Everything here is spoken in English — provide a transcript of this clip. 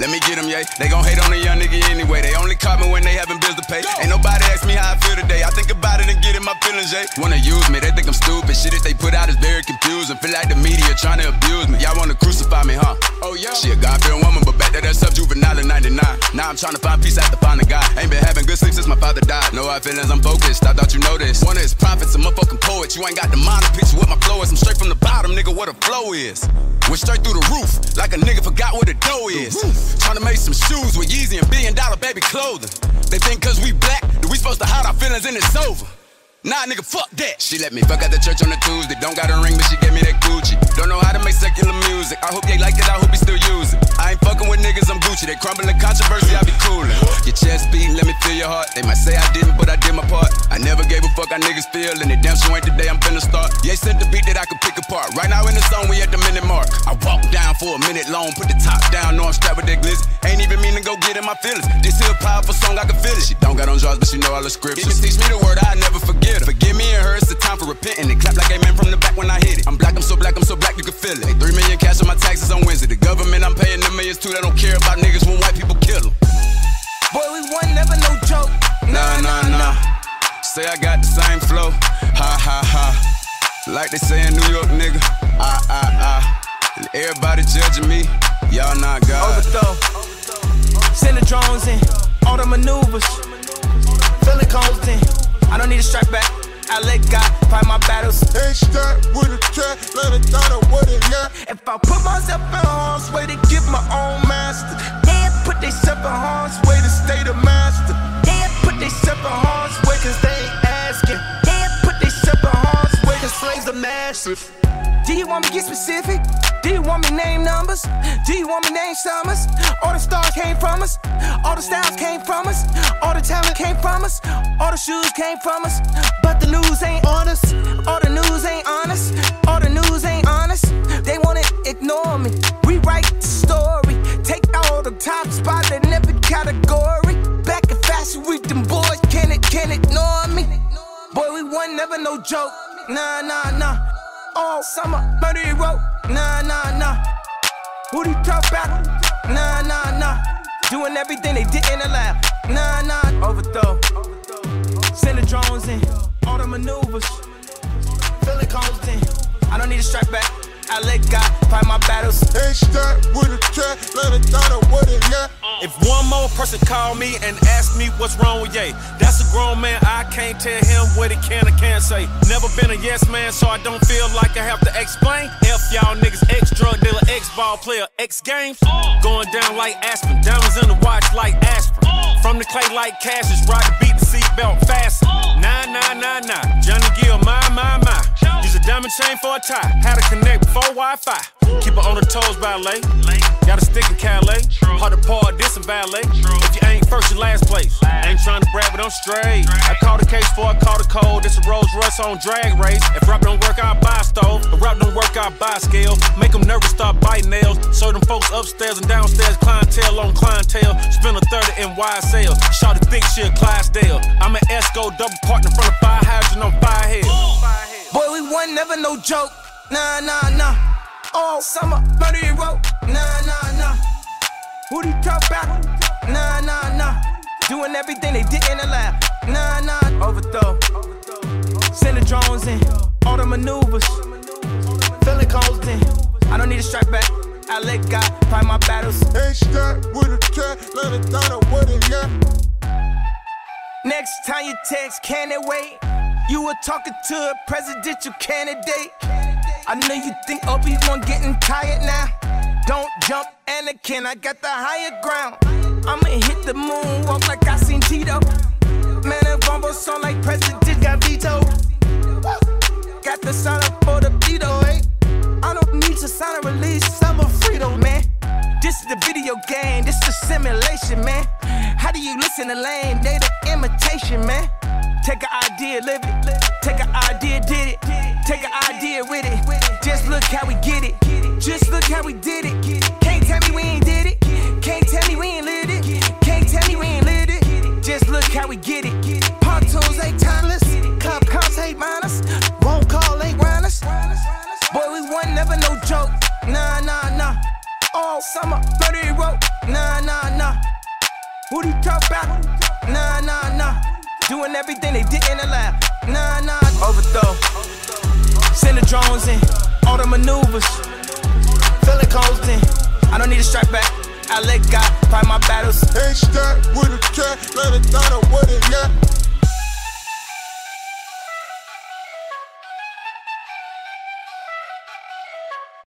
Let me get them, yeah. They gon' hate on a young nigga anyway. They only caught me when they having bills to pay. Ain't nobody ask me how I feel today. I think about it and get in my feelings, yeah. Wanna use me, they think I'm stupid. Shit that they put out is very confusing. Feel like the media trying to abuse me. Y'all wanna crucify me, huh? Oh, yeah. She a God-fearing woman, but back there, that's up juvenile in 99. Now I'm trying to find peace after finding God. Ain't been having good sleep since my father died. No hard feelings, I'm focused. I thought you know this. One of his prophets, a motherfucking poet. You ain't got the flow is. Went straight through the roof, like a nigga forgot what a dough is. Trying to make some shoes with Yeezy and billion dollar baby clothing. They think cause we black, that we supposed to hide our feelings and it's over. Nah, nigga, fuck that. She let me fuck at the church on the Tuesday. Don't got a ring, but she gave me that Gucci. Don't know how to make secular music. I hope they like it, I hope you still use it. I ain't fucking with niggas, I'm Gucci. They crumbling controversy, I be coolin'. Your chest beat, let me feel your heart. They might say I didn't, but I did my part. I never gave a fuck how niggas feel, and it damn sure ain't the day I'm finna start. Yeah, sent the beat that I could pick apart. Right now in the zone, we at the minute mark. I walk down for a minute long, put the top down, know I'm strapped with that glitz. Ain't even mean to go get in my feelings. This here powerful song, I can feel it. She don't got on drugs, but she know all the scriptures. Even teach me the word, I never forget her. Forgive me and her, it's the time for repenting. It clap like amen from the back when I hit it. I'm black, I'm so black, I'm so black, you can feel it. Three million cash on my taxes on Wednesday. The government, I'm paying them millions too. They don't care about niggas when white people kill them. Boy, we won, never no joke. Nah, nah, nah. Say I got the same flow. Ha, ha, ha. Like they say in New York, nigga. Ah, ah, ah. Everybody judging me. Y'all not God. Got. If I put myself in harm's way to get my own master, they put themselves in harm's way to stay the master. They put themselves in harm's way cause they ain't asking. They put themselves in harm's way cause slaves are massive. Do you want me to get specific? Do you want me name numbers? Do you want me name summers? All the stars came from us. All the styles came from us. All the talent came from us. All the shoes came from us. But the news ain't honest. All the news ain't honest. All never no joke. Nah, nah, nah. All summer, murder wrote. Nah, nah, nah. Who you talk about? Nah, nah, nah. Doing everything they didn't allow. Nah, nah. Overthrow. Send the drones in. All the maneuvers. Feeling constant. I don't need a strap back. I let God fight my battles. Ain't start with a track, let it down what it got. If one more person call me and ask me what's wrong with Ye, that's a grown man. I can't tell him what he can or can't say. Never been a yes man, so I don't feel like I have to explain. F y'all niggas, ex drug dealer, ex ball player, ex games. Going down like Aspen, diamonds in the watch like aspirin. From the clay like Cassius, the beat the seatbelt fast. Nah, nah, nah, nah. Johnny Gill, my, my, my. A diamond chain for a tie. How to connect before Wi Fi. Keep it on the toes, ballet. Got a stick in Calais. Hard to par this and valet. If you ain't first, you last place. Ain't trying to brag, but I'm straight. I call the case for I call the code. This a Rolls Royce on drag race. If rap don't work, I buy stove. If rap don't work, I buy scale. Make them nervous, start biting nails. So them folks upstairs and downstairs, clientele on clientele. Spend a 30 in wide sales. Shot to think she a Clydesdale. I'm an Esco double partner from the fire hydrant on fire head. Boy, we won, never no joke. Nah, nah, nah. All summer, murder he wrote. Nah, nah, nah. Who do you talk about? Nah, nah, nah. Doing everything they didn't allow. Nah, nah. Overthrow. Send the drones in. All the maneuvers. Feeling constant. I don't need a strap back. I let God fight my battles. Ain't start with a track, let it down it got. Next time you text, can it wait? You were talking to a presidential candidate. I know you think Obi-Wan getting tired now. Don't jump, Anakin, I got the higher ground. I'ma hit the moon, walk like I seen Tito. Man, a bumble song like President got veto. Got the sign up for the veto, eh? I don't need to sign a release, I'm a Frito, man. This is the video game, this is simulation, man. How do you listen to lame? They the imitation, man. Take an idea, live it. Take an idea, did it. Take an idea with it. Just look how we get it. Just look how we did it. Can't tell me we ain't did it. Can't tell me we ain't lit it. Can't tell me we ain't lit it. Just look how we get it. Pontoons ain't timeless. Cop cops hate minus. Won't call ain't runners. Boy, we won, never no joke. Nah, nah, nah. All summer, 30 rope. Nah, nah, nah. Who do you talk about? Nah, nah. Doing everything they did in the lab. Nah, nah. Overthrow. Send the drones in. All the maneuvers. Feeling in. I don't need a strap back. I let God fight my battles.